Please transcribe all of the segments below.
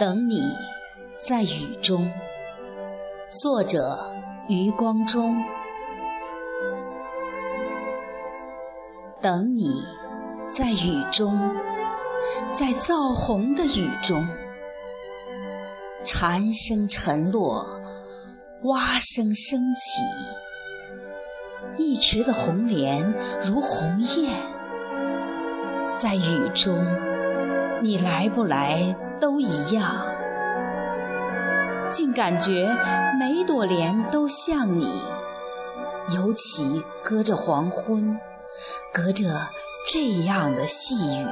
等你在雨中。作者：余光中。等你在雨中，在燥红的雨中，蝉声沉落，蛙声升起，一池的红莲如鸿雁，在雨中，你来不来都一样，竟感觉每朵莲都像你，尤其隔着黄昏。隔着这样的细雨，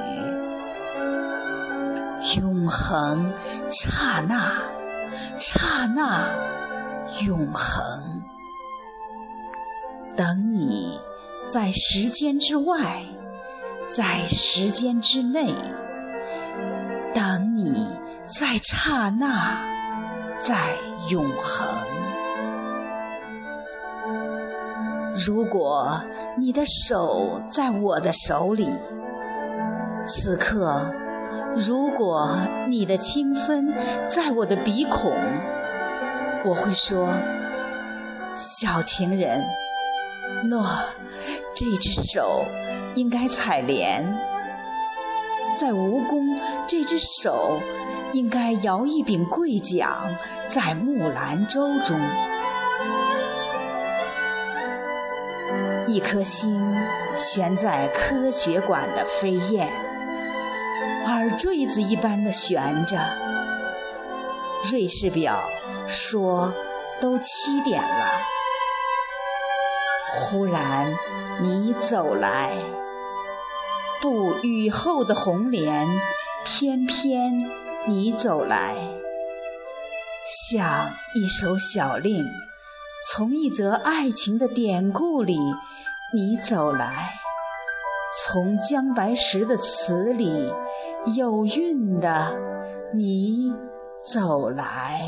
永恒，刹那，刹那，永恒。等你在时间之外，在时间之内，在刹那，在永恒。如果你的手在我的手里，此刻；如果你的清芬在我的鼻孔，我会说：小情人，诺，这只手应该采莲；在蜈蚣，这只手应该摇一柄桂桨，在木兰舟中。一颗心悬在科学馆的飞燕，耳坠子一般的悬着。瑞士表说都七点了，忽然你走来，不雨后的红莲，翩翩你走来，像一首小令。从一则爱情的典故里，你走来；从姜白石的词里，有韵的你走来。